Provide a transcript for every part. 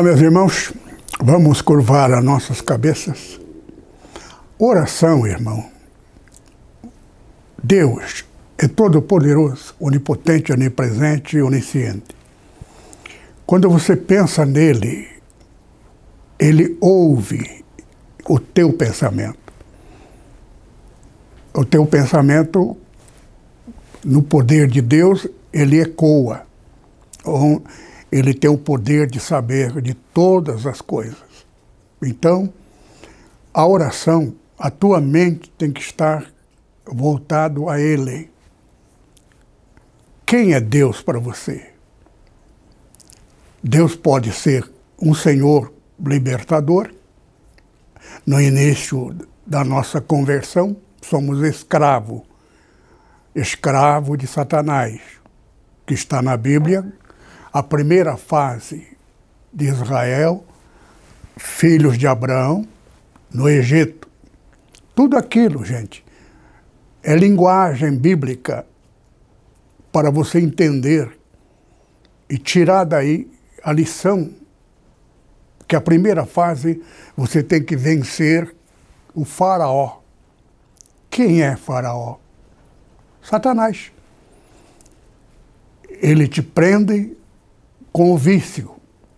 Olá, meus irmãos, vamos curvar as nossas cabeças. Oração, irmão. Deus é todo-poderoso, onipotente, onipresente e onisciente. Quando você pensa nele, ele ouve o teu pensamento. O teu pensamento, no poder de Deus, ele ecoa ele tem o poder de saber de todas as coisas. Então, a oração, a tua mente tem que estar voltado a Ele. Quem é Deus para você? Deus pode ser um Senhor libertador. No início da nossa conversão, somos escravo, escravo de Satanás, que está na Bíblia a primeira fase de Israel, filhos de Abraão, no Egito. Tudo aquilo, gente, é linguagem bíblica para você entender e tirar daí a lição que a primeira fase você tem que vencer o faraó. Quem é faraó? Satanás. Ele te prende com o vício.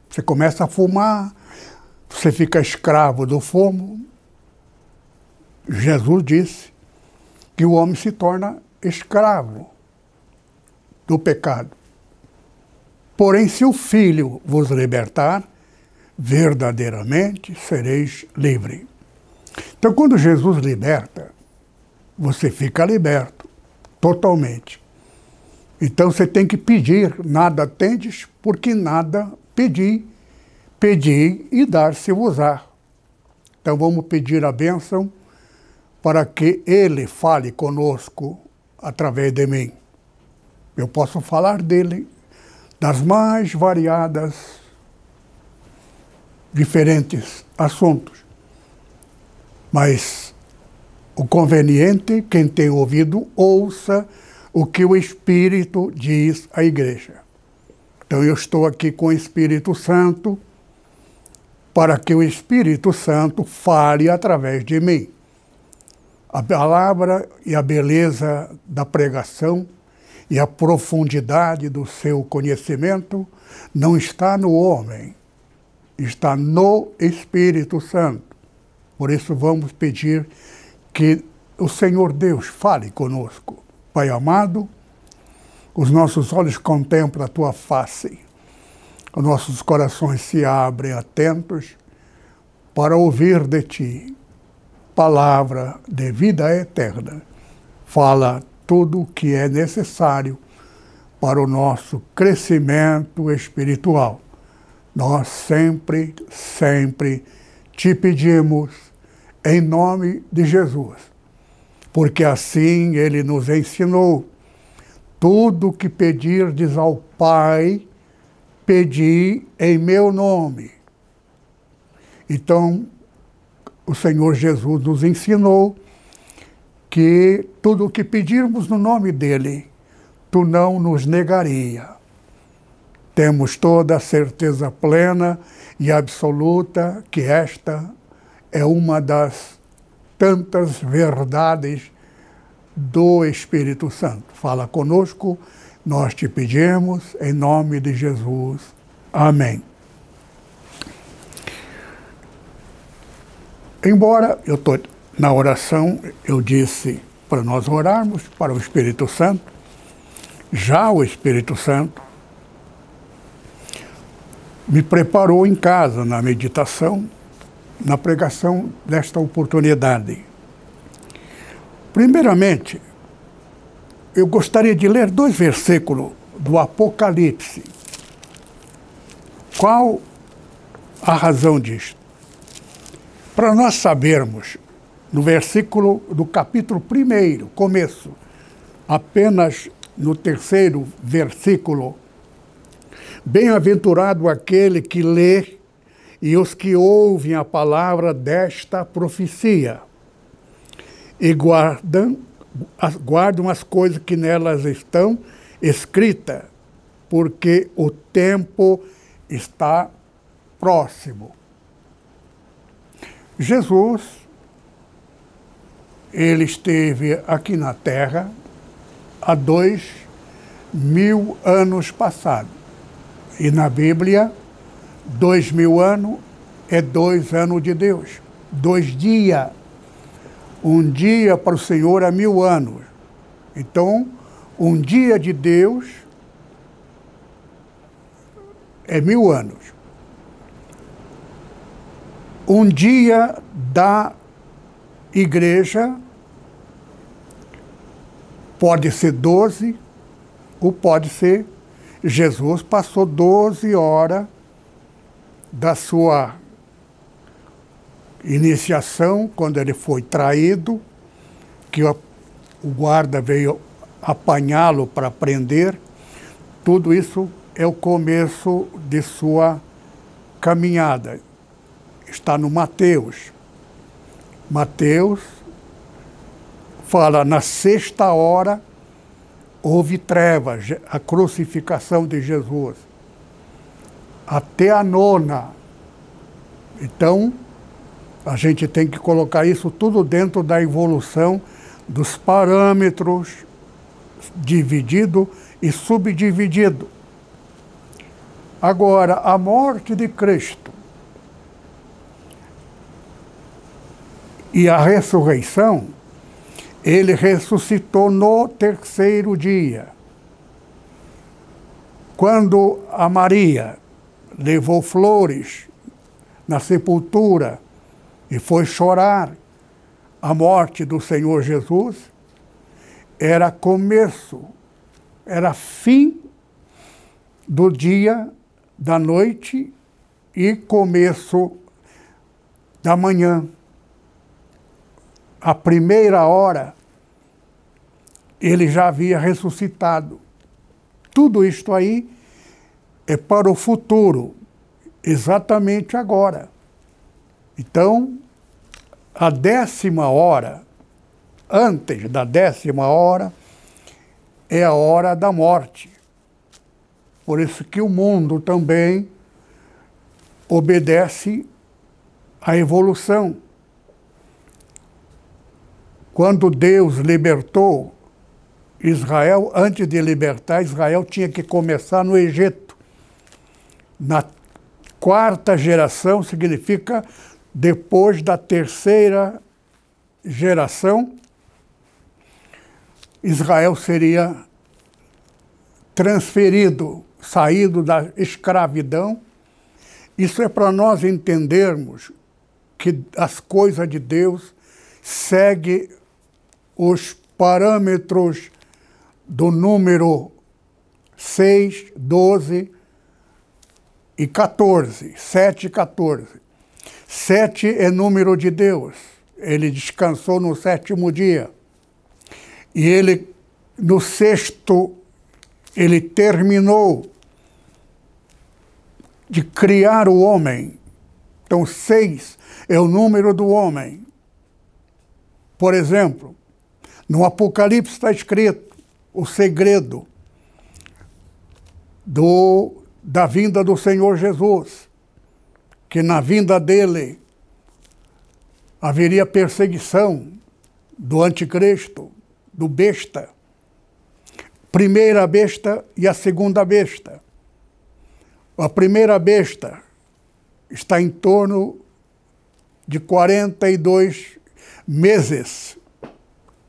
Você começa a fumar, você fica escravo do fumo. Jesus disse que o homem se torna escravo do pecado. Porém, se o Filho vos libertar, verdadeiramente sereis livre. Então, quando Jesus liberta, você fica liberto totalmente. Então você tem que pedir, nada tendes, porque nada pedi. Pedi e dar-se-vos-á. Então vamos pedir a bênção para que Ele fale conosco através de mim. Eu posso falar dele das mais variadas, diferentes assuntos. Mas o conveniente, quem tem ouvido, ouça o que o Espírito diz à igreja. Então eu estou aqui com o Espírito Santo para que o Espírito Santo fale através de mim. A palavra e a beleza da pregação e a profundidade do seu conhecimento não está no homem, está no Espírito Santo. Por isso vamos pedir que o Senhor Deus fale conosco. Pai amado, os nossos olhos contemplam a tua face, os nossos corações se abrem atentos para ouvir de ti palavra de vida eterna. Fala tudo o que é necessário para o nosso crescimento espiritual. Nós sempre, sempre te pedimos em nome de Jesus porque assim ele nos ensinou. Tudo que pedirdes ao Pai, pedi em meu nome. Então, o Senhor Jesus nos ensinou que tudo o que pedirmos no nome dele, tu não nos negaria. Temos toda a certeza plena e absoluta que esta é uma das tantas verdades do Espírito Santo. Fala conosco, nós te pedimos, em nome de Jesus. Amém. Embora eu estou na oração, eu disse para nós orarmos para o Espírito Santo, já o Espírito Santo me preparou em casa na meditação na pregação desta oportunidade. Primeiramente, eu gostaria de ler dois versículos do Apocalipse. Qual a razão disto? Para nós sabermos, no versículo do capítulo 1, começo, apenas no terceiro versículo, Bem-aventurado aquele que lê e os que ouvem a palavra desta profecia e guardam, guardam as coisas que nelas estão escritas, porque o tempo está próximo. Jesus, ele esteve aqui na Terra há dois mil anos passados. E na Bíblia, dois mil anos é dois anos de Deus. Dois dias. Um dia para o Senhor é mil anos. Então, um dia de Deus é mil anos. Um dia da igreja pode ser doze ou pode ser. Jesus passou doze horas da sua iniciação, quando ele foi traído, que o guarda veio apanhá-lo para prender. Tudo isso é o começo de sua caminhada está no Mateus. Mateus fala, na sexta hora houve trevas, a crucificação de Jesus. Até a nona. Então, a gente tem que colocar isso tudo dentro da evolução dos parâmetros dividido e subdividido. Agora, a morte de Cristo e a ressurreição, ele ressuscitou no terceiro dia. Quando a Maria levou flores na sepultura e foi chorar a morte do Senhor Jesus, era começo, era fim do dia, da noite e começo da manhã a primeira hora, ele já havia ressuscitado. Tudo isto aí é para o futuro, exatamente agora. Então, a décima hora, antes da décima hora, é a hora da morte. Por isso que o mundo também obedece à evolução. Quando Deus libertou Israel, antes de libertar Israel, tinha que começar no Egito. Na quarta geração significa depois da terceira geração, Israel seria transferido, saído da escravidão. Isso é para nós entendermos que as coisas de Deus seguem os parâmetros do número 6, 12 e 14, 7 e 14. 7 é número de Deus. Ele descansou no sétimo dia. E ele, no sexto, ele terminou de criar o homem. Então, seis é o número do homem. Por exemplo, no Apocalipse está escrito o segredo do, da vinda do Senhor Jesus, que na vinda dele haveria perseguição do anticristo, do besta. Primeira besta e a segunda besta. A primeira besta está em torno de 42 meses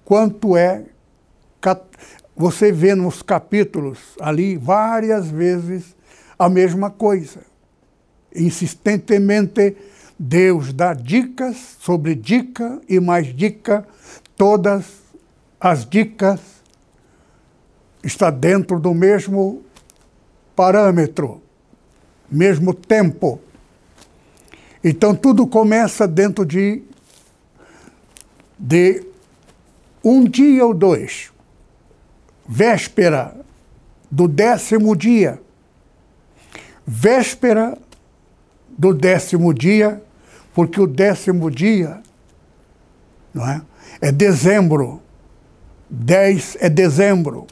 quanto é. Você vê nos capítulos ali várias vezes a mesma coisa. Insistentemente, Deus dá dicas sobre dica e mais dica, todas as dicas está dentro do mesmo parâmetro, mesmo tempo. Então tudo começa dentro de, de um dia ou dois, véspera do décimo dia, véspera do décimo dia, porque o décimo dia não é, é dezembro, 10 é dezembro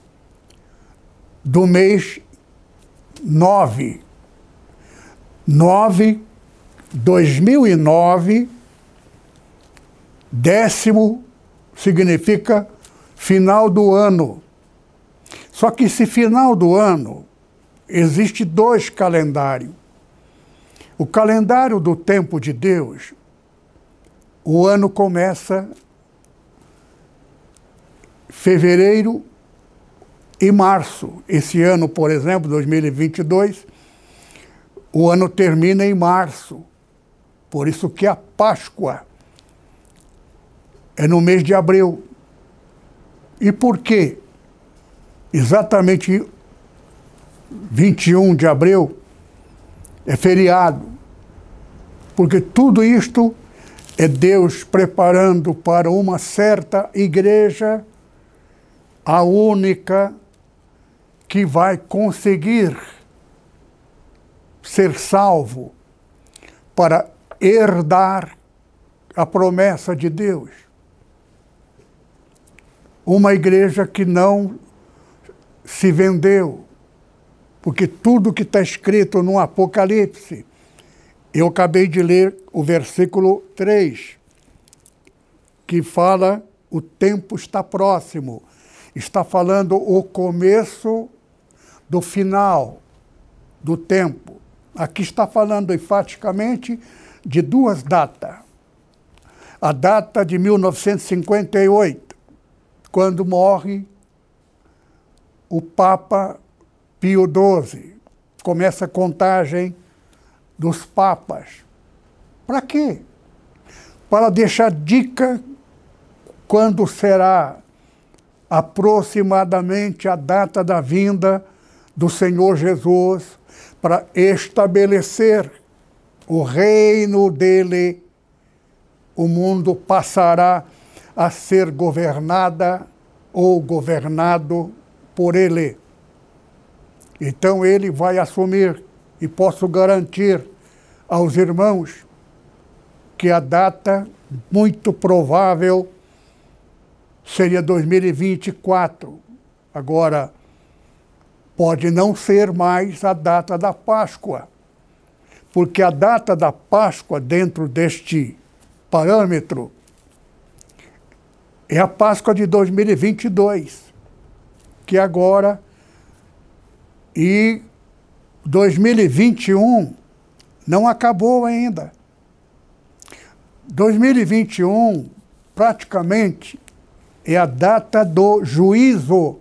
do mês 9. 9, 2009, décimo significa final do ano. Só que esse final do ano existe dois calendários. O calendário do tempo de Deus, o ano começa fevereiro e março. Esse ano, por exemplo, 2022, o ano termina em março. Por isso que a Páscoa é no mês de abril. E por quê? Exatamente 21 de abril é feriado. Porque tudo isto é Deus preparando para uma certa igreja, a única que vai conseguir ser salvo para herdar a promessa de Deus. Uma igreja que não se vendeu, porque tudo que está escrito no Apocalipse, eu acabei de ler o versículo 3, que fala: o tempo está próximo. Está falando o começo do final do tempo. Aqui está falando enfaticamente de duas datas. A data de 1958, quando morre o Papa Pio XII. Começa a contagem dos papas. Para quê? Para deixar dica quando será aproximadamente a data da vinda do Senhor Jesus para estabelecer o reino dele, o mundo passará a ser governada ou governado por ele. Então ele vai assumir, e posso garantir aos irmãos que a data muito provável seria 2024. Agora, pode não ser mais a data da Páscoa, porque a data da Páscoa, dentro deste parâmetro, é a Páscoa de 2022, que agora e 2021 não acabou ainda. 2021 praticamente é a data do juízo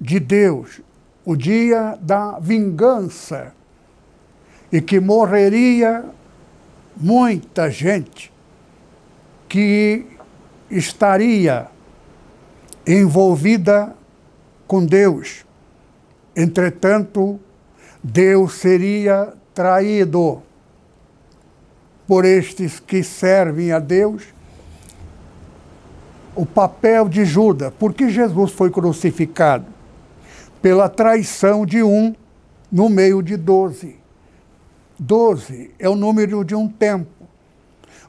de Deus o dia da vingança e que morreria muita gente que estaria envolvida com Deus. Entretanto, Deus seria traído por estes que servem a Deus. O papel de Judas, porque Jesus foi crucificado pela traição de um no meio de doze. Doze é o número de um tempo.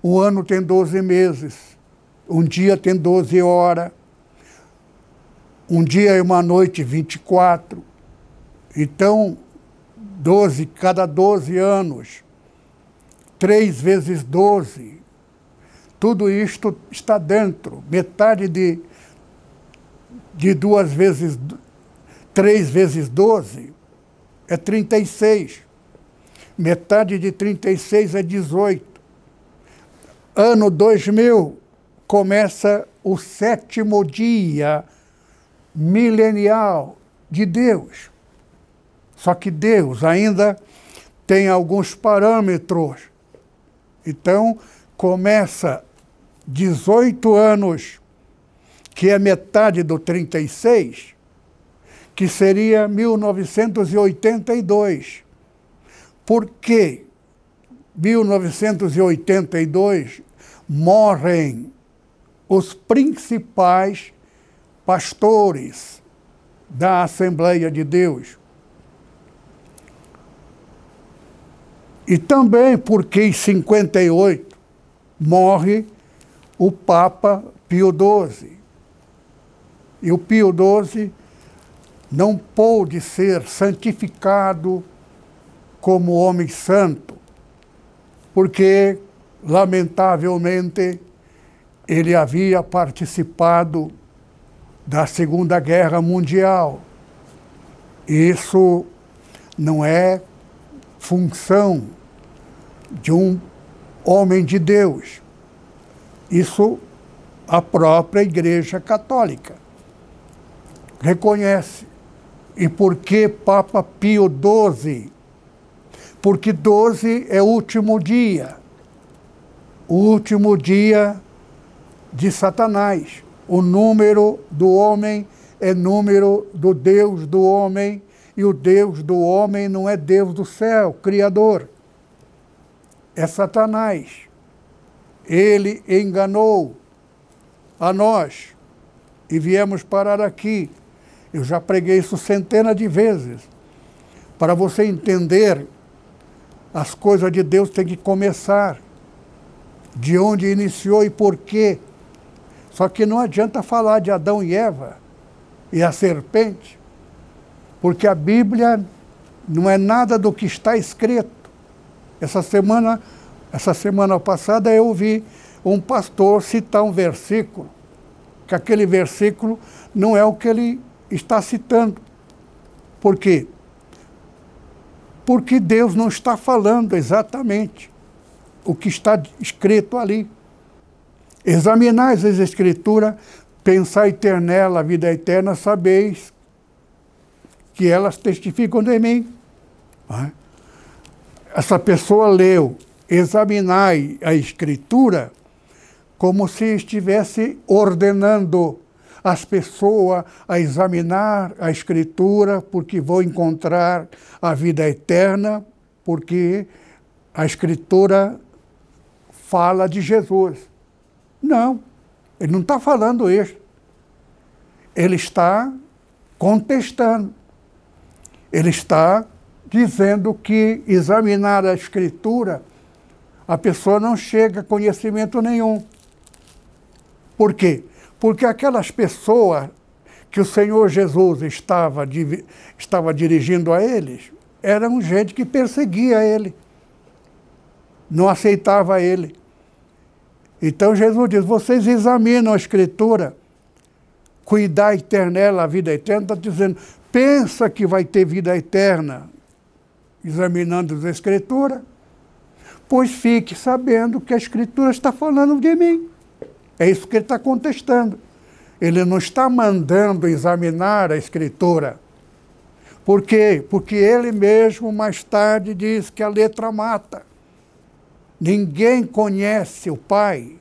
O ano tem doze meses, um dia tem doze horas, um dia e uma noite, 24. Então, 12, cada 12 anos, três vezes 12, tudo isto está dentro. Metade de, de duas vezes 3 vezes 12 é 36. Metade de 36 é 18. Ano 2000 começa o sétimo dia milenial de Deus. Só que Deus ainda tem alguns parâmetros. Então, começa 18 anos, que é metade do 36, que seria 1982. Por quê? 1982, morrem os principais pastores da Assembleia de Deus. E também porque em 58 morre o Papa Pio XII. E o Pio XII não pôde ser santificado como homem santo, porque, lamentavelmente, ele havia participado da Segunda Guerra Mundial. Isso não é função de um homem de Deus. Isso a própria Igreja Católica reconhece. E por que Papa Pio XII? Porque 12 é o último dia. O último dia de Satanás. O número do homem é número do Deus do homem e o Deus do homem não é Deus do céu, Criador. É Satanás. Ele enganou a nós e viemos parar aqui. Eu já preguei isso centenas de vezes. Para você entender, as coisas de Deus têm que começar. De onde iniciou e por quê. Só que não adianta falar de Adão e Eva e a serpente porque a Bíblia não é nada do que está escrito. Essa semana, essa semana passada eu ouvi um pastor citar um versículo, que aquele versículo não é o que ele está citando. Por quê? Porque Deus não está falando exatamente o que está escrito ali. Examinais as Escrituras, pensai ter nela a vida eterna, sabeis que elas testificam de mim. É? Essa pessoa leu, examinai a Escritura como se estivesse ordenando as pessoas a examinar a Escritura, porque vão encontrar a vida eterna, porque a Escritura fala de Jesus. Não, ele não está falando isso. Ele está contestando ele está dizendo que examinar a Escritura, a pessoa não chega a conhecimento nenhum. Por quê? Porque aquelas pessoas que o Senhor Jesus estava, estava dirigindo a eles, eram gente que perseguia ele, não aceitava ele. Então Jesus diz: vocês examinam a Escritura, cuidar eternela, a vida eterna, está dizendo, pensa que vai ter vida eterna examinando as Escrituras, pois fique sabendo que a Escritura está falando de mim. É isso que ele está contestando. Ele não está mandando examinar a Escritura. Por quê? Porque ele mesmo mais tarde diz que a letra mata. Ninguém conhece o Pai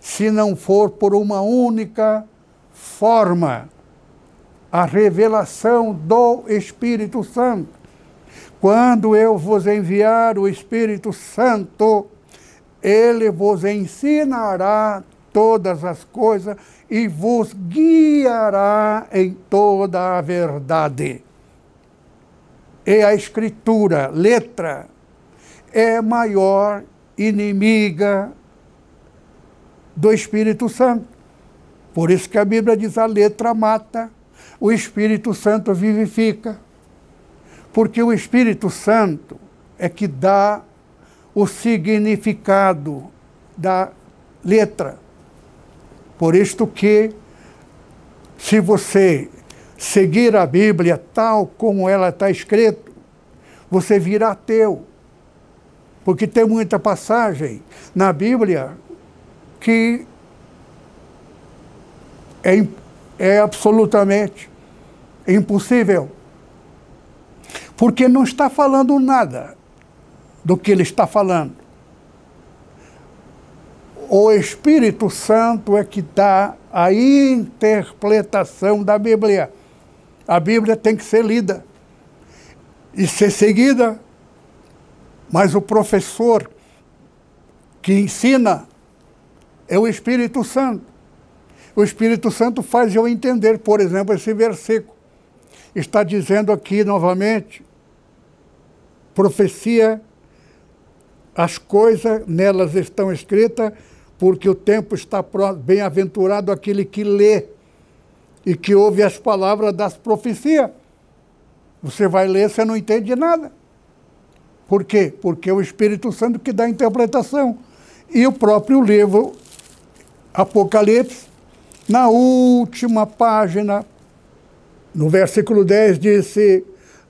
se não for por uma única forma a revelação do Espírito Santo. Quando eu vos enviar o Espírito Santo, ele vos ensinará todas as coisas e vos guiará em toda a verdade. E a Escritura, letra, é maior inimiga do Espírito Santo. Por isso que a Bíblia diz: a letra mata o Espírito Santo vivifica. Porque o Espírito Santo é que dá o significado da letra. Por isto que, se você seguir a Bíblia tal como ela está escrita, você virá ateu. Porque tem muita passagem na Bíblia que é, é absolutamente impossível. Porque não está falando nada do que ele está falando. O Espírito Santo é que dá a interpretação da Bíblia. A Bíblia tem que ser lida e ser seguida. Mas o professor que ensina é o Espírito Santo. O Espírito Santo faz eu entender, por exemplo, esse versículo. Está dizendo aqui novamente, profecia, as coisas nelas estão escritas, porque o tempo está. Bem-aventurado aquele que lê e que ouve as palavras das profecias. Você vai ler, você não entende nada. Por quê? Porque é o Espírito Santo que dá a interpretação. E o próprio livro Apocalipse, na última página, no versículo 10, disse: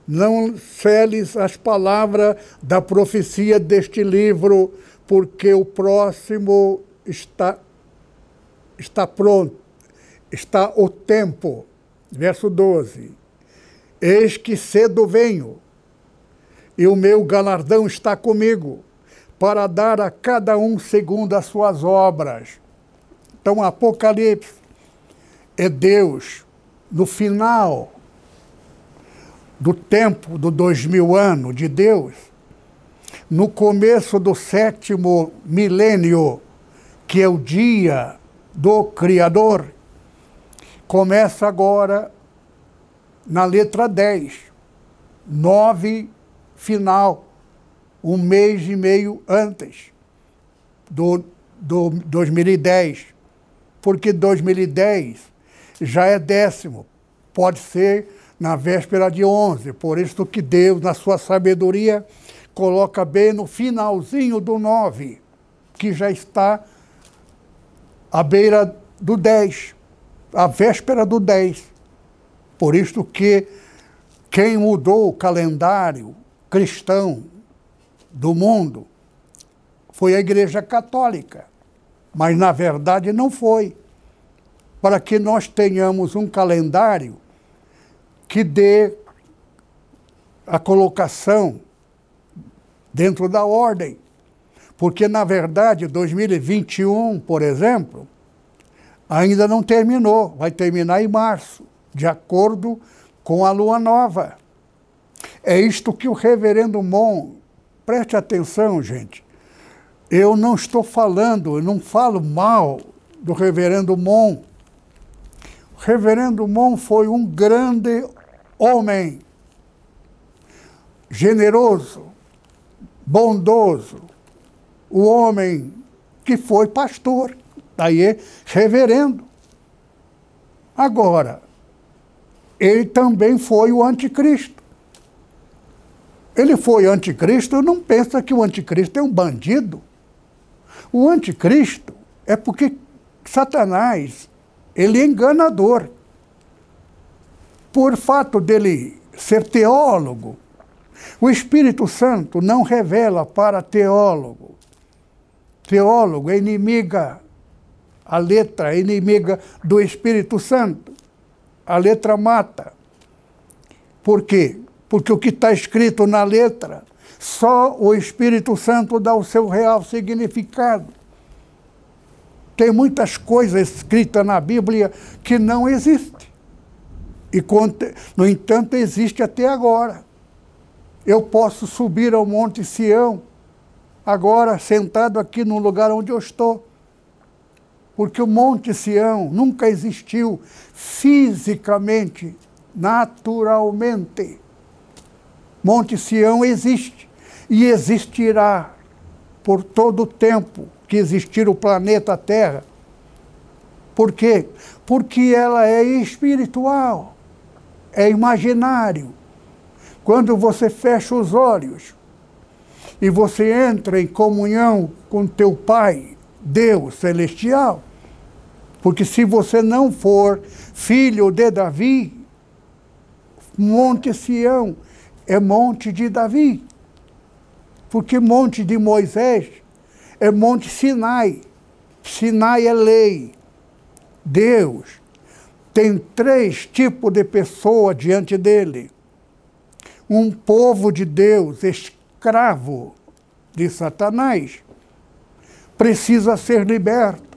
Não celes as palavras da profecia deste livro, porque o próximo está, está pronto, está o tempo. Verso 12: Eis que cedo venho, e o meu galardão está comigo, para dar a cada um segundo as suas obras. Então, Apocalipse é Deus no final do tempo do dois mil anos de Deus, no começo do sétimo milênio, que é o dia do Criador, começa agora na letra 10, 9 final, um mês e meio antes do, do 2010 porque 2010 já é décimo, pode ser na véspera de 11. Por isso que Deus, na sua sabedoria, coloca bem no finalzinho do 9, que já está à beira do 10, a véspera do 10. Por isso que quem mudou o calendário cristão do mundo foi a Igreja Católica mas na verdade não foi. Para que nós tenhamos um calendário que dê a colocação dentro da ordem. Porque, na verdade, 2021, por exemplo, ainda não terminou, vai terminar em março, de acordo com a lua nova. É isto que o reverendo Mon, preste atenção, gente, eu não estou falando, eu não falo mal do reverendo Mon. Reverendo Mon foi um grande homem, generoso, bondoso, o homem que foi pastor, daí é reverendo. Agora, ele também foi o anticristo. Ele foi anticristo, não pensa que o anticristo é um bandido. O anticristo é porque Satanás, ele é enganador. Por fato dele ser teólogo, o Espírito Santo não revela para teólogo. Teólogo é inimiga, a letra é inimiga do Espírito Santo. A letra mata. Por quê? Porque o que está escrito na letra só o Espírito Santo dá o seu real significado. Tem muitas coisas escritas na Bíblia que não existem. E, no entanto, existe até agora. Eu posso subir ao Monte Sião, agora sentado aqui no lugar onde eu estou. Porque o Monte Sião nunca existiu fisicamente, naturalmente. Monte Sião existe e existirá por todo o tempo que existir o planeta Terra. Por quê? Porque ela é espiritual, é imaginário. Quando você fecha os olhos e você entra em comunhão com teu Pai, Deus celestial, porque se você não for filho de Davi, Monte Sião é Monte de Davi. Porque Monte de Moisés é Monte Sinai. Sinai é lei. Deus tem três tipos de pessoa diante dele. Um povo de Deus, escravo de Satanás, precisa ser liberto.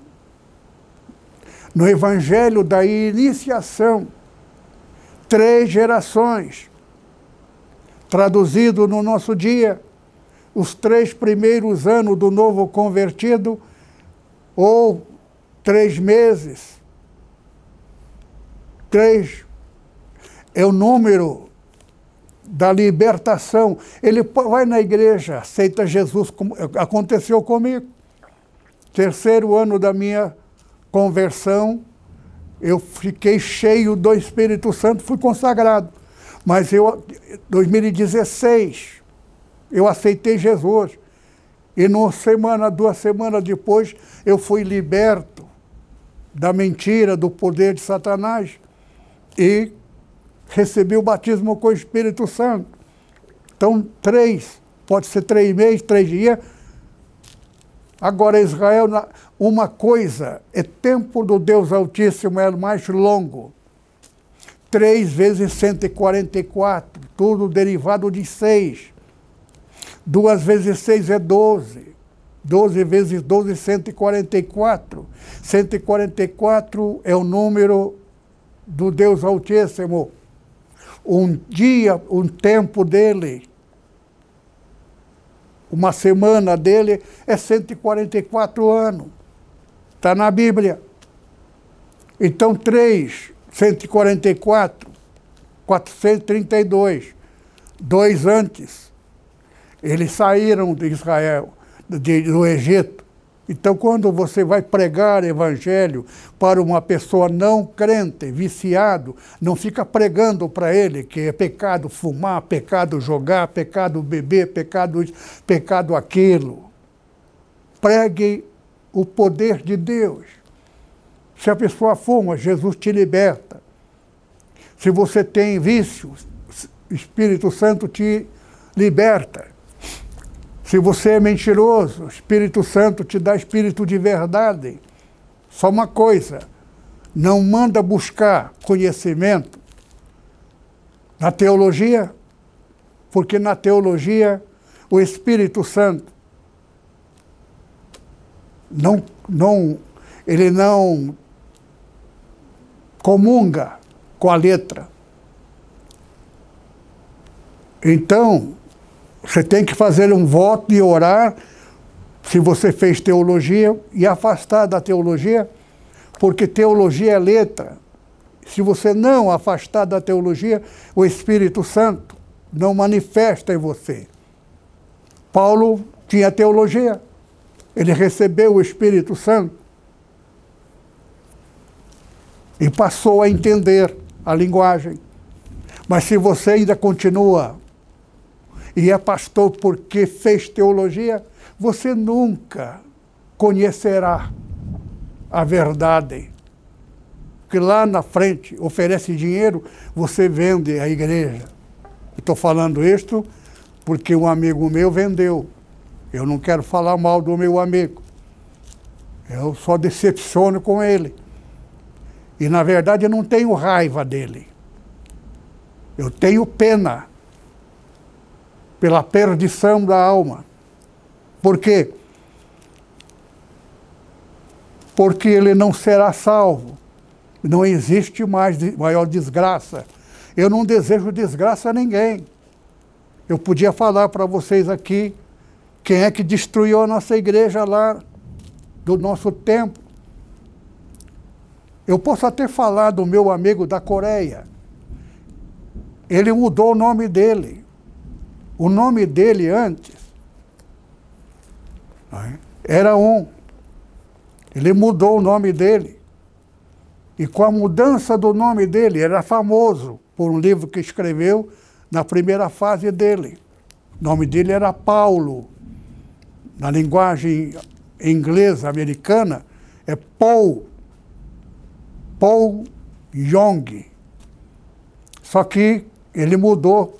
No Evangelho da Iniciação, três gerações, traduzido no nosso dia, os três primeiros anos do novo convertido, ou três meses. Três é o número da libertação. Ele vai na igreja, aceita Jesus, como aconteceu comigo. Terceiro ano da minha conversão, eu fiquei cheio do Espírito Santo, fui consagrado. Mas eu, 2016, eu aceitei Jesus. E numa semana, duas semanas depois, eu fui liberto da mentira, do poder de Satanás. E recebi o batismo com o Espírito Santo. Então, três, pode ser três meses, três dias. Agora, Israel, uma coisa, é tempo do Deus Altíssimo, é mais longo. Três vezes 144, tudo derivado de seis. Duas vezes seis é doze. 12 vezes 12, 144. 144 é o número do Deus Altíssimo um dia, um tempo dele, uma semana dele é 144 anos. Está na Bíblia. Então, 3, 144, 432, dois antes, eles saíram de Israel, de, do Egito. Então, quando você vai pregar evangelho para uma pessoa não crente, viciado, não fica pregando para ele que é pecado fumar, pecado jogar, pecado beber, pecado pecado aquilo. Pregue o poder de Deus. Se a pessoa fuma, Jesus te liberta. Se você tem vícios, Espírito Santo te liberta. Se você é mentiroso, o Espírito Santo te dá espírito de verdade. Só uma coisa, não manda buscar conhecimento na teologia, porque na teologia o Espírito Santo não, não, ele não comunga com a letra. Então, você tem que fazer um voto e orar, se você fez teologia, e afastar da teologia, porque teologia é letra. Se você não afastar da teologia, o Espírito Santo não manifesta em você. Paulo tinha teologia, ele recebeu o Espírito Santo e passou a entender a linguagem. Mas se você ainda continua e é pastor porque fez teologia, você nunca conhecerá a verdade. Porque lá na frente oferece dinheiro, você vende a igreja. Estou falando isto porque um amigo meu vendeu. Eu não quero falar mal do meu amigo. Eu só decepciono com ele. E na verdade eu não tenho raiva dele. Eu tenho pena pela perdição da alma. Por quê? Porque ele não será salvo. Não existe mais maior desgraça. Eu não desejo desgraça a ninguém. Eu podia falar para vocês aqui quem é que destruiu a nossa igreja lá do nosso tempo. Eu posso até falar do meu amigo da Coreia. Ele mudou o nome dele. O nome dele antes era um. Ele mudou o nome dele. E com a mudança do nome dele, era famoso por um livro que escreveu na primeira fase dele. O nome dele era Paulo. Na linguagem inglesa, americana, é Paul. Paul Young. Só que ele mudou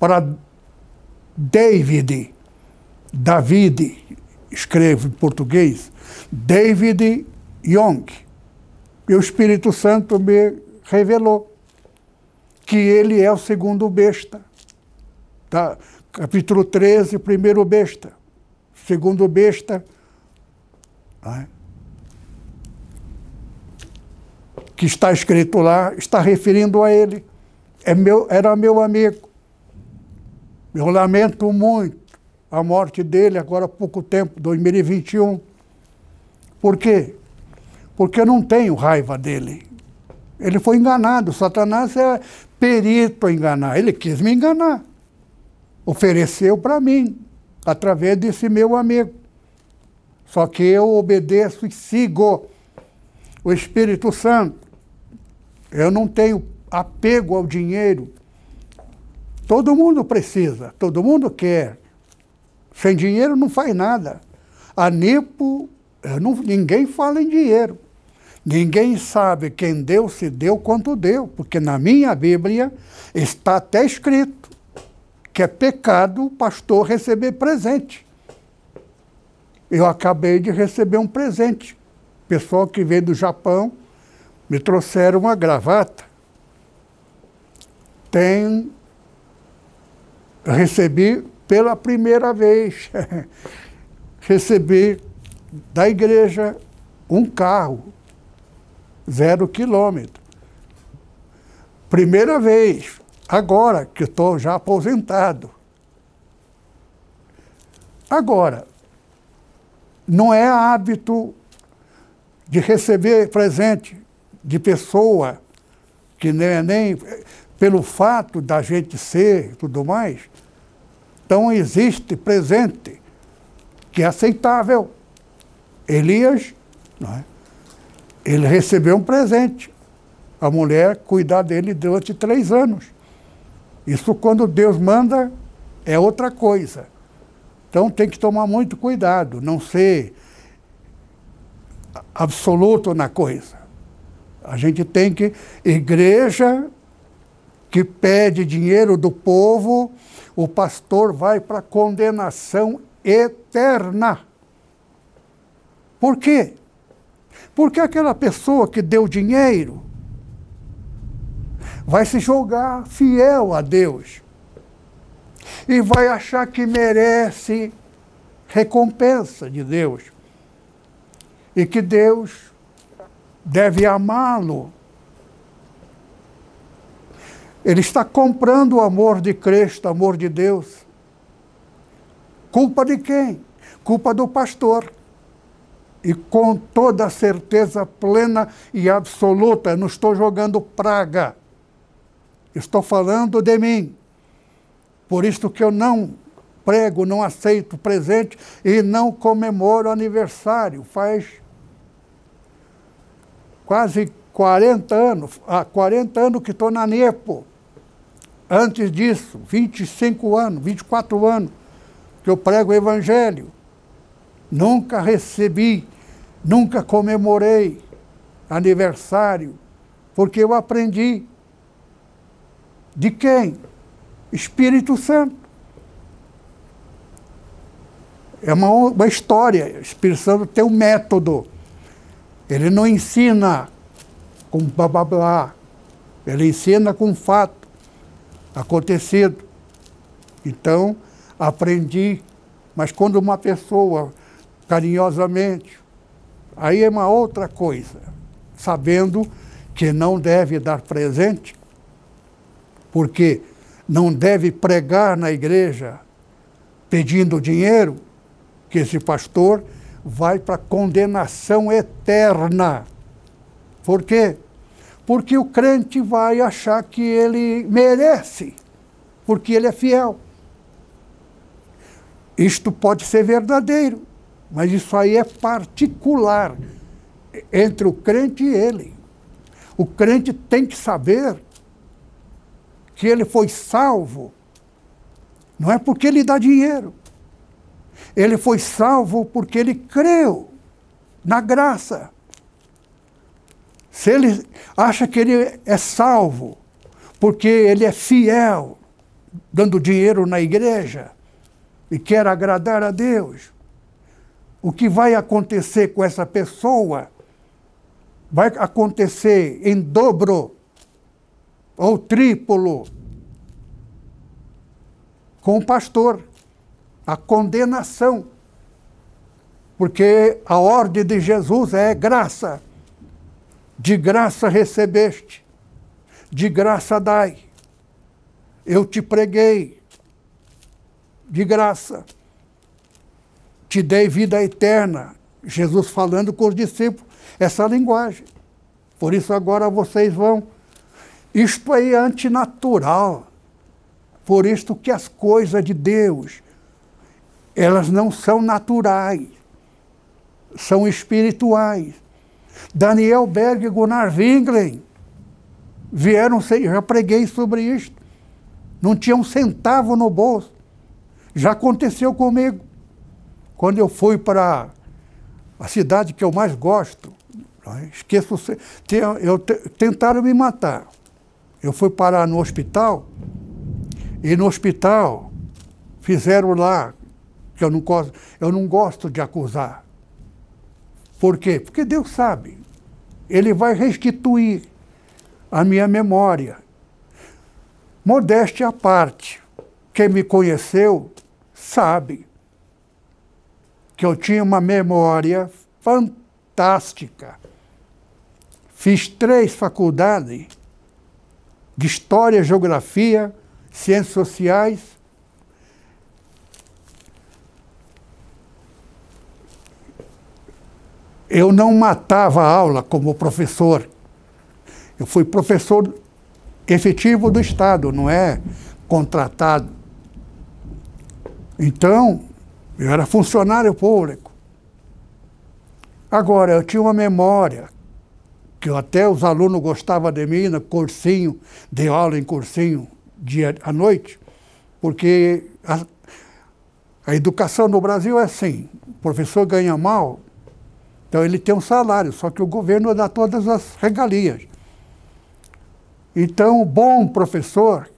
para David, David, escreve em português, David Young. E o Espírito Santo me revelou que ele é o segundo besta. Tá? Capítulo 13, primeiro besta. Segundo besta. Né? Que está escrito lá, está referindo a ele. É meu, era meu amigo. Eu lamento muito a morte dele agora há pouco tempo, 2021. Por quê? Porque eu não tenho raiva dele. Ele foi enganado. Satanás é perito a enganar. Ele quis me enganar. Ofereceu para mim, através desse meu amigo. Só que eu obedeço e sigo o Espírito Santo. Eu não tenho apego ao dinheiro. Todo mundo precisa, todo mundo quer. Sem dinheiro não faz nada. A Nipo, não, ninguém fala em dinheiro. Ninguém sabe quem deu, se deu, quanto deu, porque na minha Bíblia está até escrito que é pecado o pastor receber presente. Eu acabei de receber um presente. Pessoal que veio do Japão me trouxeram uma gravata. Tem. Recebi pela primeira vez. recebi da igreja um carro, zero quilômetro. Primeira vez, agora que estou já aposentado. Agora, não é hábito de receber presente de pessoa que nem, nem pelo fato da gente ser e tudo mais. Então existe presente que é aceitável. Elias, é? ele recebeu um presente. A mulher cuidar dele durante três anos. Isso quando Deus manda é outra coisa. Então tem que tomar muito cuidado, não ser absoluto na coisa. A gente tem que. Igreja que pede dinheiro do povo, o pastor vai para condenação eterna. Por quê? Porque aquela pessoa que deu dinheiro vai se jogar fiel a Deus e vai achar que merece recompensa de Deus. E que Deus deve amá-lo. Ele está comprando o amor de Cristo, o amor de Deus. Culpa de quem? Culpa do pastor. E com toda certeza plena e absoluta, não estou jogando praga. Estou falando de mim. Por isso que eu não prego, não aceito presente e não comemoro aniversário. Faz quase 40 anos, há 40 anos que estou na NEPO. Antes disso, 25 anos, 24 anos, que eu prego o Evangelho. Nunca recebi, nunca comemorei aniversário, porque eu aprendi. De quem? Espírito Santo. É uma, uma história. O Espírito Santo tem um método. Ele não ensina com blá blá blá. Ele ensina com fato acontecido. Então, aprendi. Mas quando uma pessoa, carinhosamente, aí é uma outra coisa. Sabendo que não deve dar presente, porque não deve pregar na igreja pedindo dinheiro, que esse pastor vai para condenação eterna. Por quê? Porque o crente vai achar que ele merece, porque ele é fiel. Isto pode ser verdadeiro, mas isso aí é particular entre o crente e ele. O crente tem que saber que ele foi salvo, não é porque ele dá dinheiro. Ele foi salvo porque ele creu na graça. Se ele acha que ele é salvo porque ele é fiel, dando dinheiro na igreja e quer agradar a Deus, o que vai acontecer com essa pessoa vai acontecer em dobro ou triplo com o pastor. A condenação. Porque a ordem de Jesus é graça. De graça recebeste, de graça dai. Eu te preguei, de graça. te dei vida eterna. Jesus falando com os discípulos essa linguagem. Por isso agora vocês vão. Isto é antinatural. Por isto que as coisas de Deus, elas não são naturais, são espirituais. Daniel Berg e Gunnar Wingren vieram, já preguei sobre isto. Não tinha um centavo no bolso. Já aconteceu comigo. Quando eu fui para a cidade que eu mais gosto, esqueço, eu, tentaram me matar. Eu fui parar no hospital, e no hospital fizeram lá, que eu não eu não gosto de acusar. Por quê? Porque Deus sabe. Ele vai restituir a minha memória. Modéstia à parte. Quem me conheceu sabe que eu tinha uma memória fantástica. Fiz três faculdades de História, Geografia, Ciências Sociais. Eu não matava a aula como professor. Eu fui professor efetivo do Estado, não é contratado. Então, eu era funcionário público. Agora, eu tinha uma memória, que até os alunos gostavam de mim no cursinho, de aula em cursinho, dia à noite, porque a, a educação no Brasil é assim, o professor ganha mal, então ele tem um salário, só que o governo dá todas as regalias. Então, o bom professor,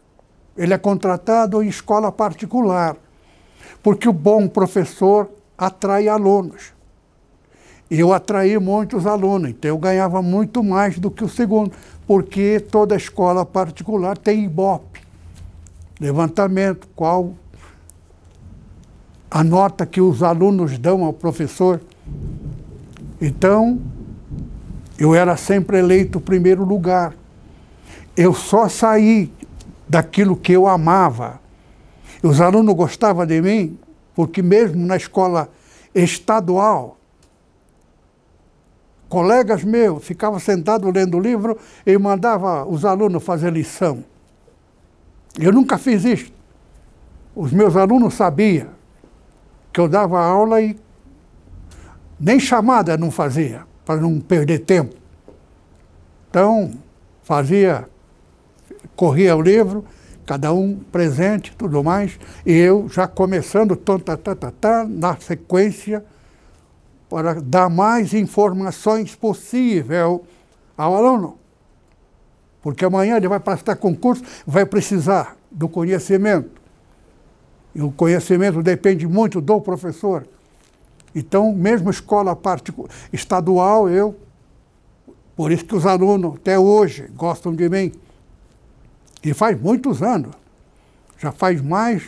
ele é contratado em escola particular porque o bom professor atrai alunos. E eu atraí muitos alunos, então eu ganhava muito mais do que o segundo, porque toda escola particular tem IBOP, levantamento, qual a nota que os alunos dão ao professor. Então, eu era sempre eleito primeiro lugar. Eu só saí daquilo que eu amava os alunos gostavam de mim, porque mesmo na escola estadual, colegas meus ficavam sentados lendo livro e mandava os alunos fazer lição. Eu nunca fiz isso. Os meus alunos sabiam que eu dava aula e nem chamada não fazia, para não perder tempo. Então, fazia, corria o livro cada um presente tudo mais, e eu já começando tá, tá, tá, tá, na sequência para dar mais informações possível ao aluno. Porque amanhã ele vai prestar concurso, vai precisar do conhecimento. E o conhecimento depende muito do professor. Então, mesmo escola particular, estadual, eu, por isso que os alunos até hoje gostam de mim, e faz muitos anos. Já faz mais,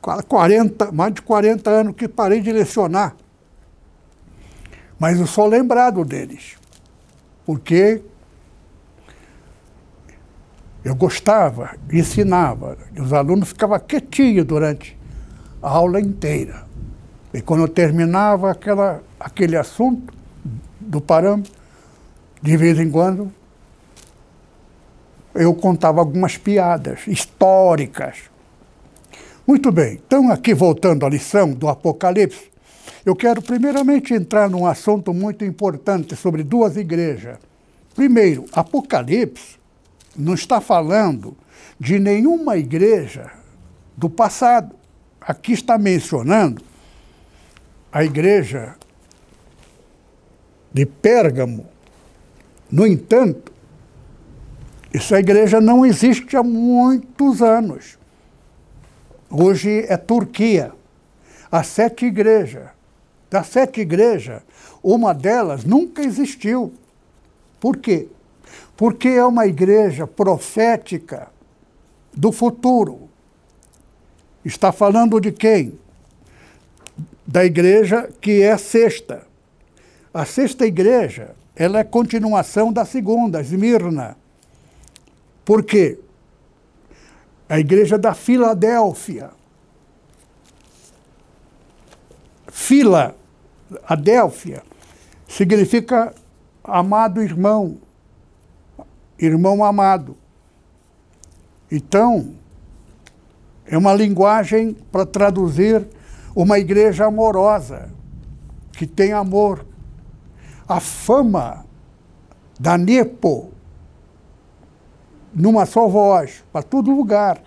40, mais de 40 anos que parei de lecionar. Mas eu sou lembrado deles. Porque eu gostava, ensinava. Os alunos ficavam quietinhos durante a aula inteira. E quando terminava aquela, aquele assunto do parâmetro, de vez em quando eu contava algumas piadas históricas. Muito bem, então aqui voltando à lição do Apocalipse, eu quero primeiramente entrar num assunto muito importante sobre duas igrejas. Primeiro, Apocalipse não está falando de nenhuma igreja do passado. Aqui está mencionando a igreja de Pérgamo. No entanto, essa igreja não existe há muitos anos. Hoje é Turquia. Há sete igrejas. Das sete igrejas, uma delas nunca existiu. Por quê? Porque é uma igreja profética do futuro. Está falando de quem? Da igreja que é sexta. A sexta igreja, ela é continuação da segunda, Esmirna. Por quê? A igreja da Filadélfia. Fila, Adélfia, significa amado irmão, irmão amado. Então, é uma linguagem para traduzir uma igreja amorosa, que tem amor. A fama da Nepo, numa só voz, para todo lugar.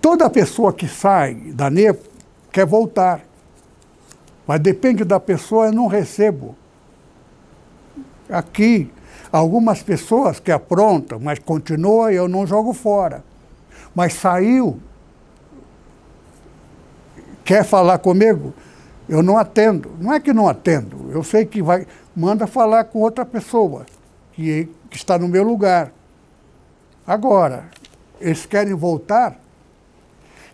Toda pessoa que sai da NEPO quer voltar. Mas depende da pessoa, eu não recebo. Aqui, algumas pessoas que aprontam, mas continua, eu não jogo fora. Mas saiu, quer falar comigo, eu não atendo. Não é que não atendo, eu sei que vai, manda falar com outra pessoa que, que está no meu lugar. Agora, eles querem voltar,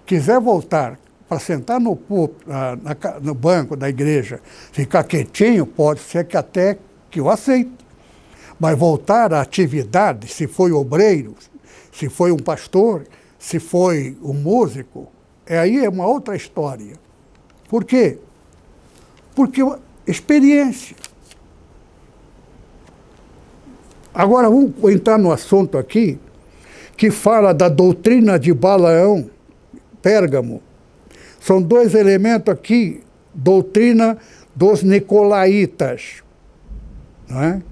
quiser voltar para sentar no, no banco da igreja, ficar quietinho, pode ser que até que eu aceito. Mas voltar à atividade, se foi obreiro, se foi um pastor, se foi um músico, é aí é uma outra história. Por quê? Porque experiência. Agora vamos entrar no assunto aqui que fala da doutrina de Balaão, Pérgamo. São dois elementos aqui, doutrina dos Nicolaitas. Não é?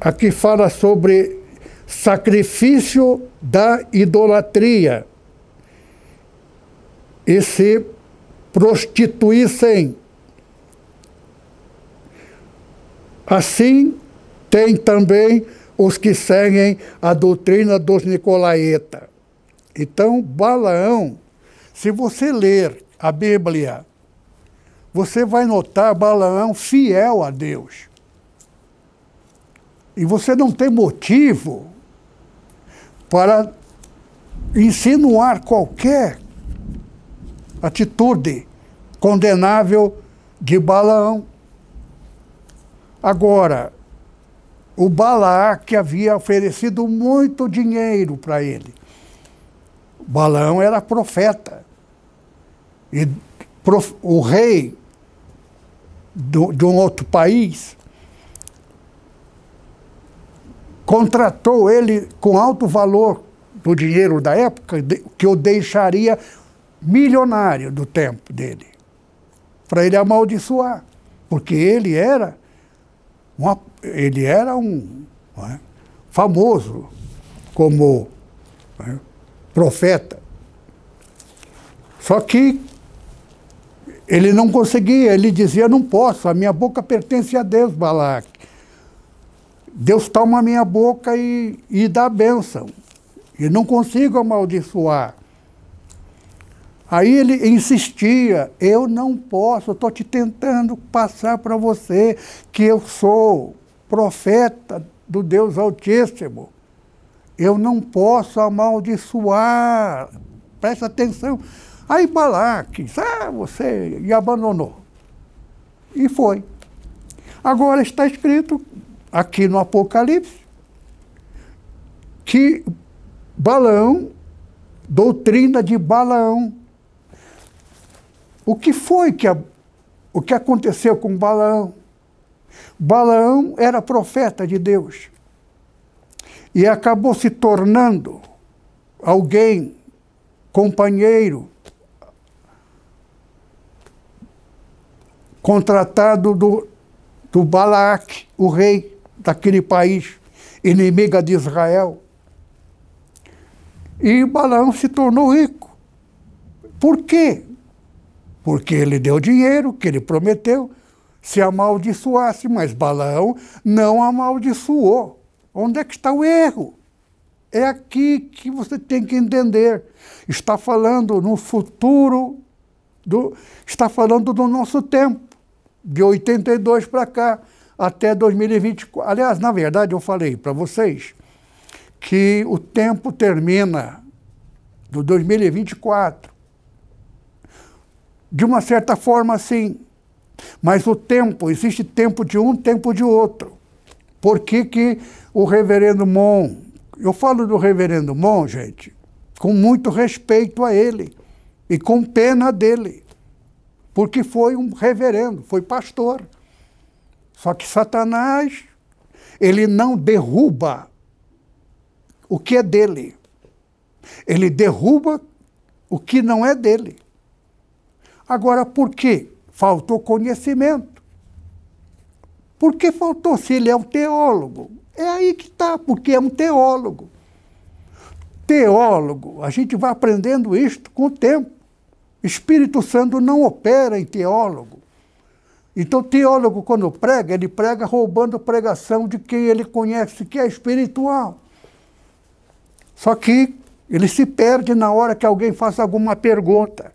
Aqui fala sobre sacrifício da idolatria e se prostituíssem. Assim, tem também os que seguem a doutrina dos Nicolaítas. Então, Balaão, se você ler a Bíblia, você vai notar Balaão fiel a Deus. E você não tem motivo para insinuar qualquer atitude condenável de Balaão. Agora, o Balaque havia oferecido muito dinheiro para ele. Balaão era profeta. E o rei do, de um outro país contratou ele com alto valor do dinheiro da época, que o deixaria milionário do tempo dele, para ele amaldiçoar, porque ele era uma, ele era um é, famoso como é, profeta. Só que ele não conseguia, ele dizia, não posso, a minha boca pertence a Deus, Balaque. Deus toma a minha boca e, e dá bênção. E não consigo amaldiçoar. Aí ele insistia, eu não posso, estou te tentando passar para você que eu sou profeta do Deus Altíssimo. Eu não posso amaldiçoar. Presta atenção. Aí Balaque, ah, você, e abandonou. E foi. Agora está escrito aqui no Apocalipse que Balaão, doutrina de Balaão. O que foi que a, o que aconteceu com Balaão? Balaão era profeta de Deus e acabou se tornando alguém, companheiro, contratado do, do Balaque, o rei daquele país, inimiga de Israel. E Balaão se tornou rico. Por quê? Porque ele deu dinheiro que ele prometeu se amaldiçoasse, mas Balaão não amaldiçoou. Onde é que está o erro? É aqui que você tem que entender. Está falando no futuro, do, está falando do nosso tempo, de 82 para cá, até 2024. Aliás, na verdade, eu falei para vocês que o tempo termina do 2024. De uma certa forma, sim. Mas o tempo, existe tempo de um, tempo de outro. Por que, que o reverendo Mon, eu falo do reverendo Mon, gente, com muito respeito a ele, e com pena dele, porque foi um reverendo, foi pastor. Só que Satanás, ele não derruba o que é dele. Ele derruba o que não é dele. Agora, por quê? Faltou conhecimento. Por que faltou se ele é um teólogo? É aí que está, porque é um teólogo. Teólogo, a gente vai aprendendo isto com o tempo. Espírito Santo não opera em teólogo. Então, teólogo, quando prega, ele prega roubando pregação de quem ele conhece que é espiritual. Só que ele se perde na hora que alguém faça alguma pergunta.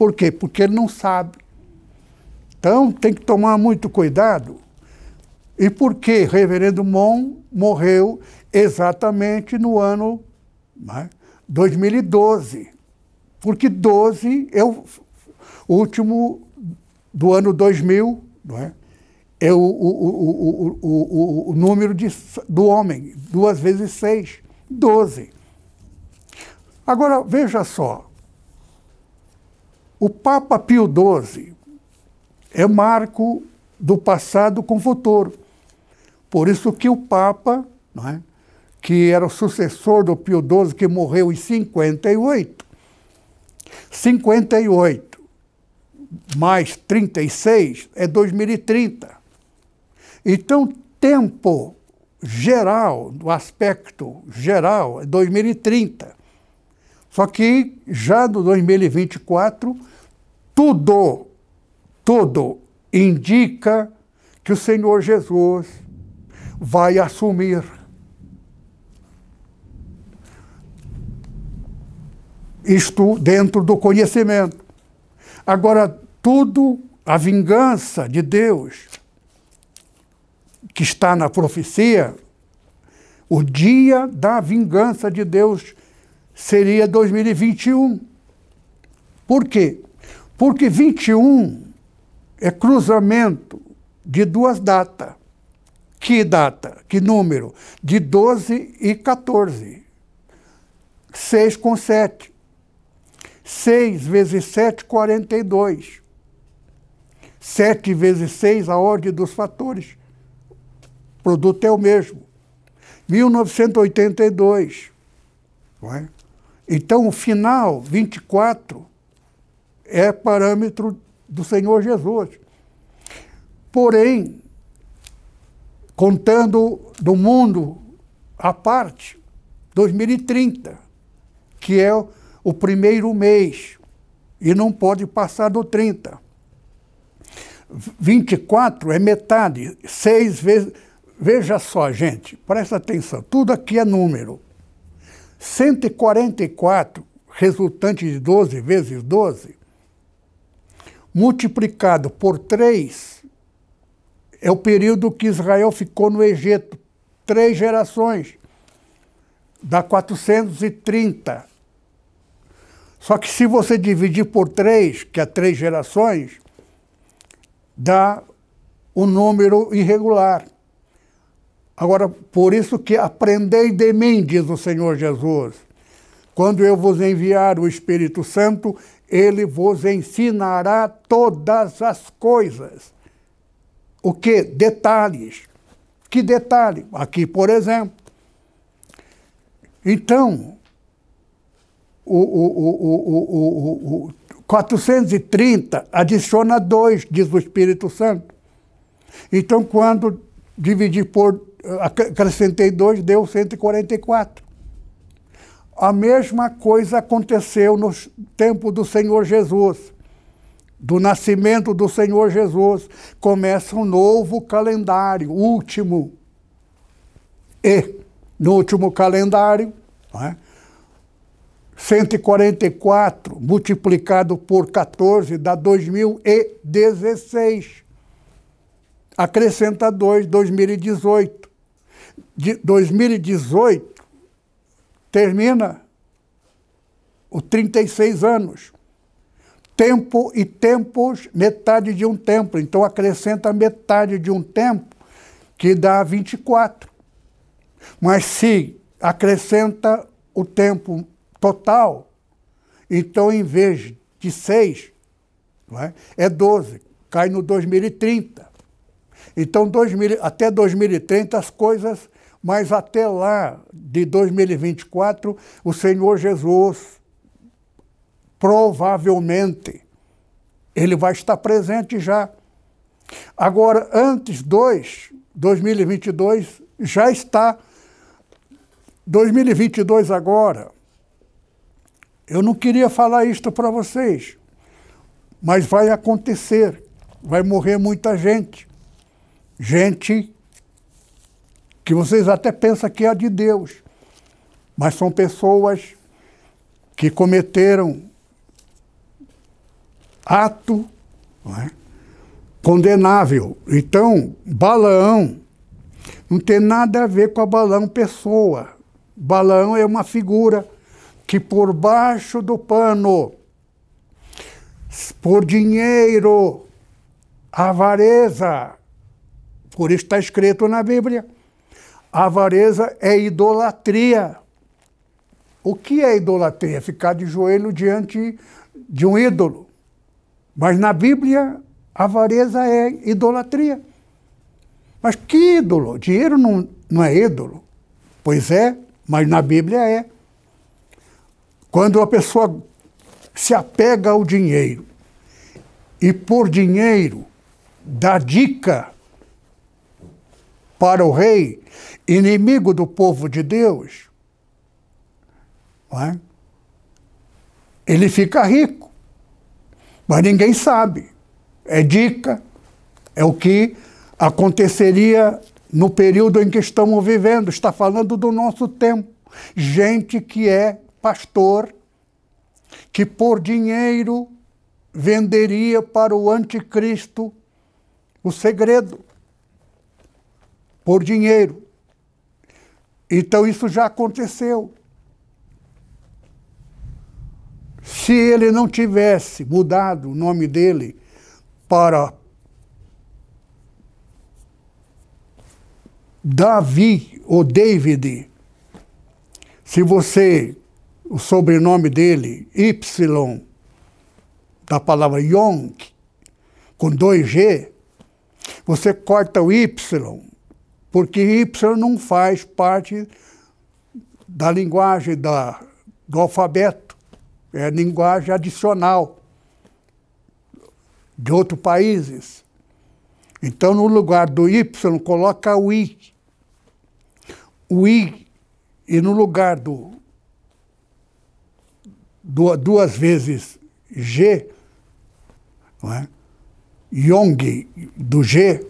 Por quê? Porque ele não sabe. Então, tem que tomar muito cuidado. E por que Reverendo Mon morreu exatamente no ano né, 2012? Porque 12 é o último do ano 2000, não é? é o, o, o, o, número de, do homem, duas vezes seis, doze. Agora, veja só, o Papa Pio XII é marco do passado com o futuro. Por isso que o Papa, não é? que era o sucessor do Pio XII, que morreu em 58, 58 mais 36 é 2030. Então, tempo geral, do aspecto geral, é 2030. Só que já no 2024, tudo, tudo indica que o Senhor Jesus vai assumir. Isto dentro do conhecimento. Agora, tudo, a vingança de Deus, que está na profecia, o dia da vingança de Deus seria 2021. Por quê? Porque 21 é cruzamento de duas datas. Que data? Que número? De 12 e 14. 6 com 7. 6 vezes 7, 42. 7 vezes 6, a ordem dos fatores. O produto é o mesmo. 1982. Não é? Então, o final, 24, é parâmetro do Senhor Jesus. Porém, contando do mundo à parte, 2030, que é o primeiro mês e não pode passar do 30. 24 é metade, seis vezes. Veja só, gente, presta atenção, tudo aqui é número. 144, resultante de 12 vezes 12, multiplicado por 3, é o período que Israel ficou no Egito. Três gerações. Dá 430. Só que se você dividir por três, que é três gerações, dá um número irregular. Agora, por isso que aprendei de mim, diz o Senhor Jesus. Quando eu vos enviar o Espírito Santo, ele vos ensinará todas as coisas. O que? Detalhes. Que detalhe? Aqui, por exemplo. Então, o, o, o, o, 430 adiciona 2, diz o Espírito Santo. Então, quando dividir por. Acrescentei 2, deu 144. A mesma coisa aconteceu no tempo do Senhor Jesus. Do nascimento do Senhor Jesus. Começa um novo calendário, último. E, no último calendário, não é? 144 multiplicado por 14 dá 2016. Acrescenta 2, 2018. De 2018 termina os 36 anos. Tempo e tempos, metade de um tempo. Então acrescenta metade de um tempo, que dá 24. Mas se acrescenta o tempo total Então, em vez de 6, é? é 12, cai no 2030. Então, 2000, até 2030 as coisas, mas até lá, de 2024, o Senhor Jesus provavelmente ele vai estar presente já. Agora, antes 2, 2022 já está 2022 agora. Eu não queria falar isto para vocês, mas vai acontecer. Vai morrer muita gente. Gente que vocês até pensam que é de Deus, mas são pessoas que cometeram ato é? condenável. Então, Balaão não tem nada a ver com a Balaão pessoa. Balaão é uma figura que por baixo do pano, por dinheiro, avareza, por isso está escrito na Bíblia, avareza é idolatria. O que é idolatria? Ficar de joelho diante de um ídolo. Mas na Bíblia, avareza é idolatria. Mas que ídolo? Dinheiro não, não é ídolo. Pois é, mas na Bíblia é. Quando a pessoa se apega ao dinheiro e por dinheiro dá dica para o rei, inimigo do povo de Deus, é? ele fica rico. Mas ninguém sabe. É dica, é o que aconteceria no período em que estamos vivendo. Está falando do nosso tempo. Gente que é pastor, que por dinheiro venderia para o anticristo o segredo. Por dinheiro. Então isso já aconteceu. Se ele não tivesse mudado o nome dele para Davi ou David, se você, o sobrenome dele, Y, da palavra Yong, com dois G, você corta o Y, porque Y não faz parte da linguagem da, do alfabeto é linguagem adicional de outros países. Então, no lugar do Y, coloca o I. O I, e no lugar do, do duas vezes G, não é? Yong do G,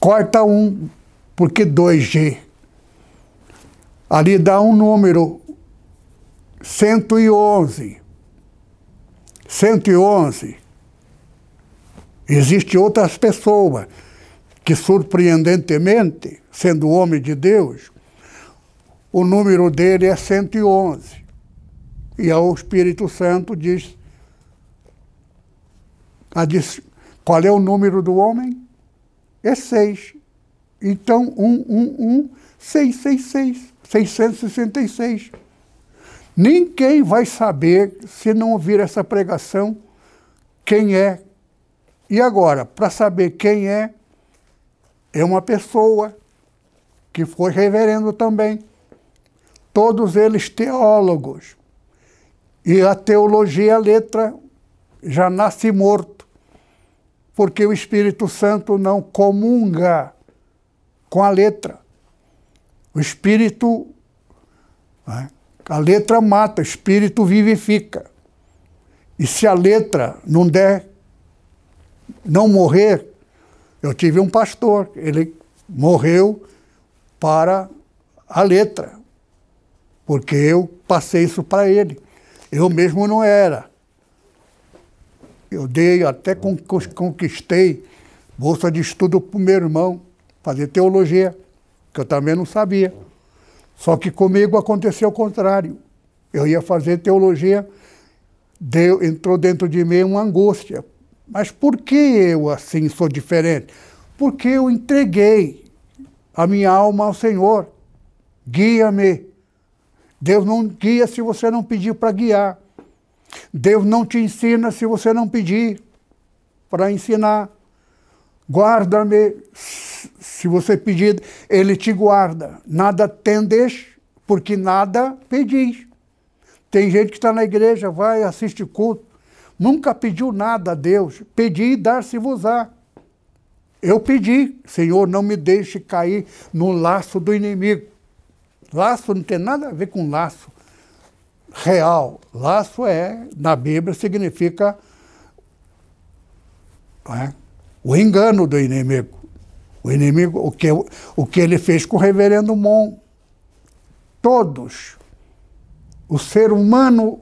corta um, porque 2G. Ali dá um número 111. 111. Existem outras pessoas que, surpreendentemente, sendo homem de Deus, o número dele é 111. E o Espírito Santo diz, qual é o número do homem? É 6. Então, 111, 666, 666. Ninguém vai saber, se não ouvir essa pregação, quem é. E agora, para saber quem é, é uma pessoa que foi reverendo também. Todos eles teólogos. E a teologia, a letra, já nasce morto, porque o Espírito Santo não comunga com a letra. O Espírito. Né? A letra mata, o espírito vivifica. E se a letra não der, não morrer, eu tive um pastor, ele morreu para a letra, porque eu passei isso para ele. Eu mesmo não era. Eu dei, até conquistei bolsa de estudo para o meu irmão, fazer teologia, que eu também não sabia. Só que comigo aconteceu o contrário. Eu ia fazer teologia, deu, entrou dentro de mim uma angústia. Mas por que eu assim sou diferente? Porque eu entreguei a minha alma ao Senhor. Guia-me. Deus não guia se você não pedir para guiar. Deus não te ensina se você não pedir para ensinar. Guarda-me, se você pedir, ele te guarda. Nada tendes, porque nada pedis. Tem gente que está na igreja, vai, assiste culto, nunca pediu nada a Deus. Pedi e dar-se-vos-á. Eu pedi, Senhor, não me deixe cair no laço do inimigo. Laço não tem nada a ver com laço real. Laço é, na Bíblia, significa é, o engano do inimigo. O inimigo, o que, o que ele fez com o reverendo Mon. Todos. O ser humano,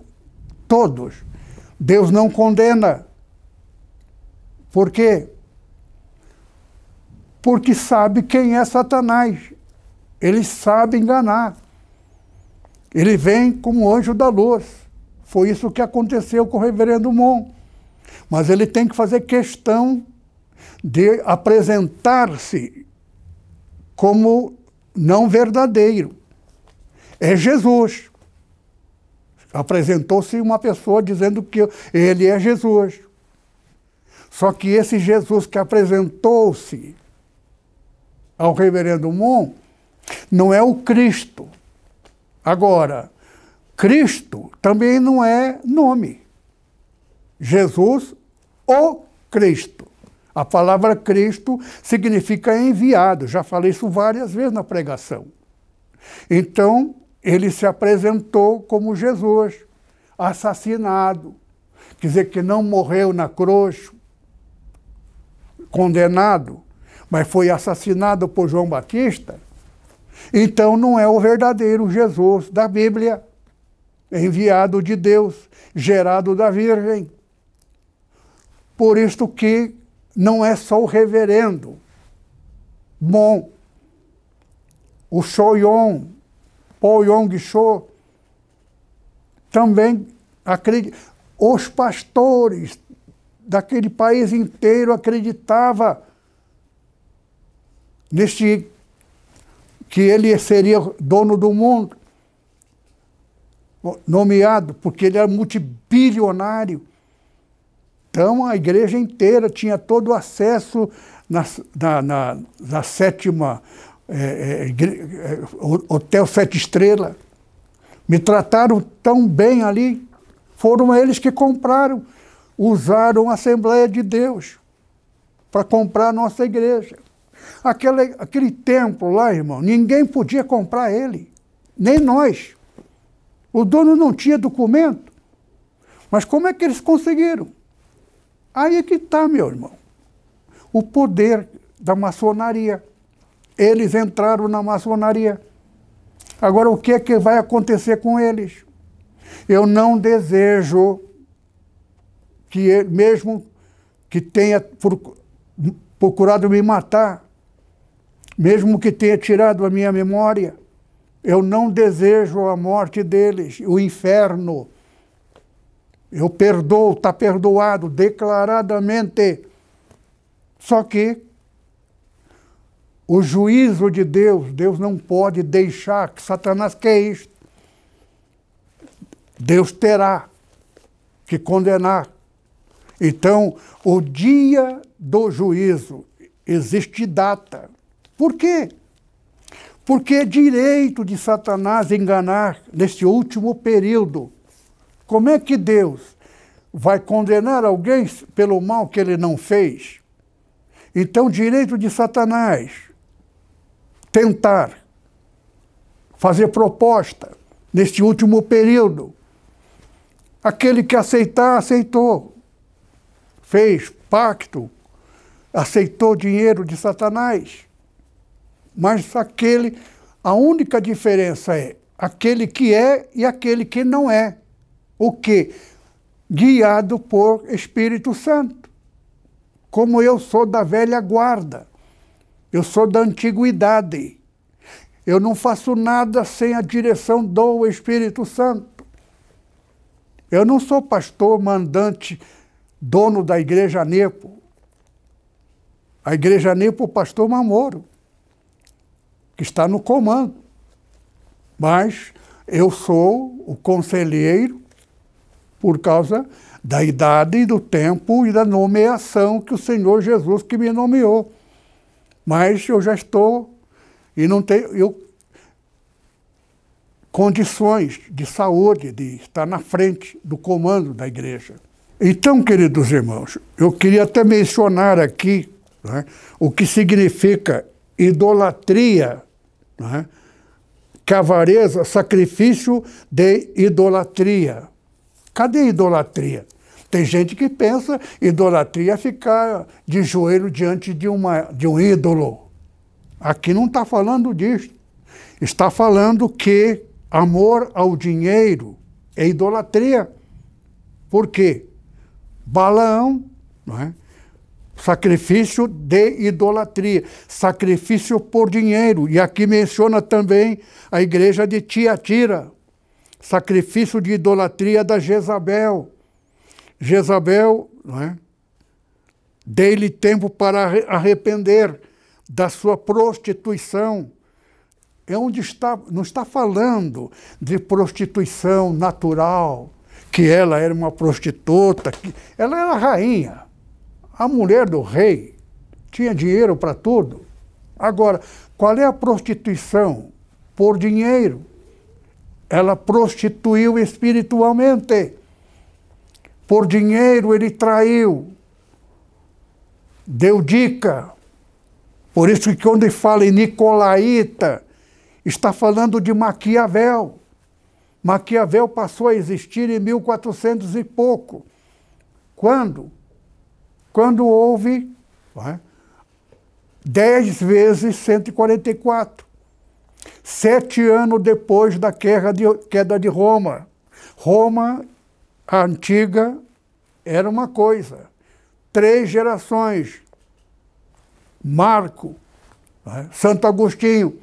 todos. Deus não condena. Por quê? Porque sabe quem é Satanás. Ele sabe enganar. Ele vem como anjo da luz. Foi isso que aconteceu com o reverendo Mon. Mas ele tem que fazer questão de apresentar-se como não verdadeiro. É Jesus. Apresentou-se uma pessoa dizendo que ele é Jesus. Só que esse Jesus que apresentou-se ao reverendo Mon não é o Cristo. Agora, Cristo também não é nome. Jesus, o Cristo. A palavra Cristo significa enviado. Já falei isso várias vezes na pregação. Então, ele se apresentou como Jesus, assassinado. Quer dizer que não morreu na cruz, condenado, mas foi assassinado por João Batista. Então não é o verdadeiro Jesus da Bíblia, enviado de Deus, gerado da Virgem. Por isto que não é só o reverendo. Bom, o Shoyon, Paul Yong Cho, também acredita. Os pastores daquele país inteiro acreditavam neste que ele seria dono do mundo, nomeado porque ele era multibilionário. Então a igreja inteira tinha todo o acesso na, na, na, na sétima é, é, Hotel Sete Estrelas. Me trataram tão bem ali. Foram eles que compraram, usaram a Assembleia de Deus para comprar a nossa igreja. Aquele, aquele templo lá, irmão, ninguém podia comprar ele, nem nós. O dono não tinha documento. Mas como é que eles conseguiram? Aí é que está, meu irmão. O poder da maçonaria. Eles entraram na maçonaria. Agora, o que é que vai acontecer com eles? Eu não desejo que mesmo que tenha procurado me matar, mesmo que tenha tirado a minha memória, eu não desejo a morte deles, o inferno. Eu perdoo, está perdoado declaradamente. Só que o juízo de Deus, Deus não pode deixar que Satanás quer isto. Deus terá que condenar. Então, o dia do juízo, existe data. Por quê? Porque é direito de Satanás enganar neste último período. Como é que Deus vai condenar alguém pelo mal que ele não fez? Então, direito de Satanás tentar fazer proposta neste último período. Aquele que aceitar, aceitou. Fez pacto, aceitou dinheiro de Satanás. Mas aquele, a única diferença é aquele que é e aquele que não é. O que? Guiado por Espírito Santo. Como eu sou da velha guarda, eu sou da antiguidade. Eu não faço nada sem a direção do Espírito Santo. Eu não sou pastor, mandante, dono da igreja Nepo. A igreja Nepo, o pastor Mamoro, que está no comando. Mas eu sou o conselheiro por causa da idade, do tempo e da nomeação que o Senhor Jesus que me nomeou. Mas eu já estou e não tenho eu, condições de saúde de estar na frente do comando da igreja. Então, queridos irmãos, eu queria até mencionar aqui né, o que significa idolatria, né, cavareza, sacrifício de idolatria. Cadê idolatria? Tem gente que pensa idolatria é ficar de joelho diante de, uma, de um ídolo. Aqui não está falando disso. Está falando que amor ao dinheiro é idolatria. Por quê? Balaão, não é? Sacrifício de idolatria, sacrifício por dinheiro. E aqui menciona também a igreja de Tiatira, sacrifício de idolatria da Jezabel. Jezabel, não é? Dei-lhe tempo para arrepender da sua prostituição. É onde está, não está falando de prostituição natural, que ela era uma prostituta, que ela era rainha. A mulher do rei tinha dinheiro para tudo. Agora, qual é a prostituição? Por dinheiro. Ela prostituiu espiritualmente. Por dinheiro ele traiu. Deu dica. Por isso que quando ele fala em Nicolaíta, está falando de Maquiavel. Maquiavel passou a existir em 1400 e pouco. Quando? Quando houve é, 10 vezes 144. Sete anos depois da queda de, queda de Roma. Roma, a antiga, era uma coisa. Três gerações. Marco, é, Santo Agostinho,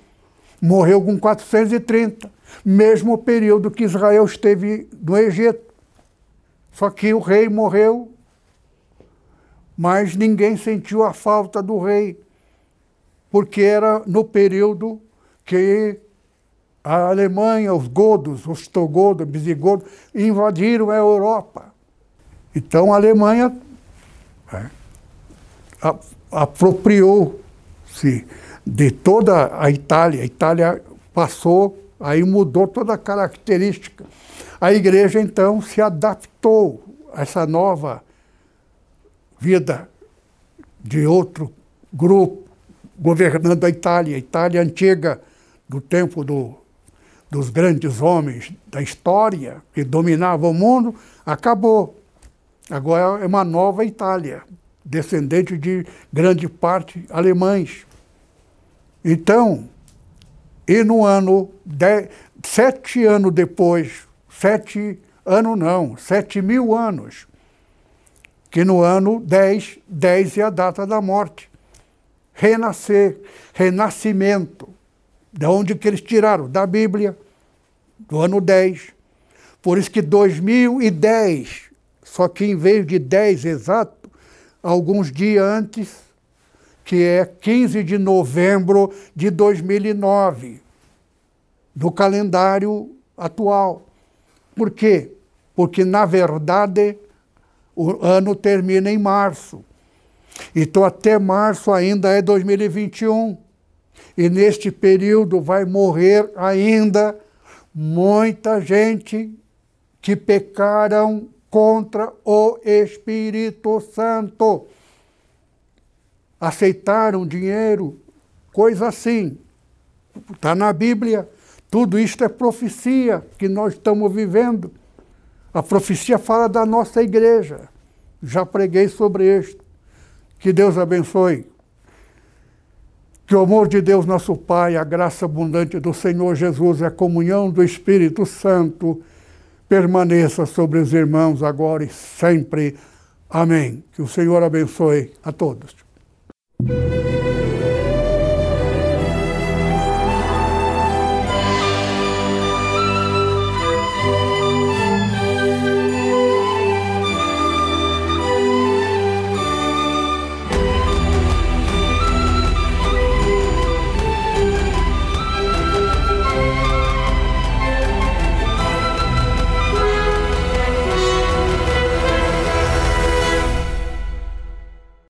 morreu com 430 mesmo período que Israel esteve no Egito. Só que o rei morreu, mas ninguém sentiu a falta do rei, porque era no período que a Alemanha, os godos, os togodos, visigodos, invadiram a Europa. Então a Alemanha é, apropriou-se de toda a Itália. A Itália passou Aí mudou toda a característica. A igreja, então, se adaptou a essa nova vida de outro grupo governando a Itália. A Itália antiga, do tempo do, dos grandes homens da história, que dominavam o mundo, acabou. Agora é uma nova Itália, descendente de grande parte alemães. Então, e no ano, de, sete anos depois, sete anos não, sete mil anos, que no ano 10, 10 é a data da morte. Renascer, renascimento. De onde que eles tiraram? Da Bíblia, do ano 10. Por isso que 2010, só que em vez de 10 exato, alguns dias antes, que é 15 de novembro de 2009, do calendário atual. Por quê? Porque, na verdade, o ano termina em março. Então, até março ainda é 2021. E neste período vai morrer ainda muita gente que pecaram contra o Espírito Santo aceitaram dinheiro, coisa assim. Está na Bíblia. Tudo isto é profecia que nós estamos vivendo. A profecia fala da nossa igreja. Já preguei sobre isto. Que Deus abençoe. Que o amor de Deus, nosso Pai, a graça abundante do Senhor Jesus e a comunhão do Espírito Santo permaneça sobre os irmãos agora e sempre. Amém. Que o Senhor abençoe a todos.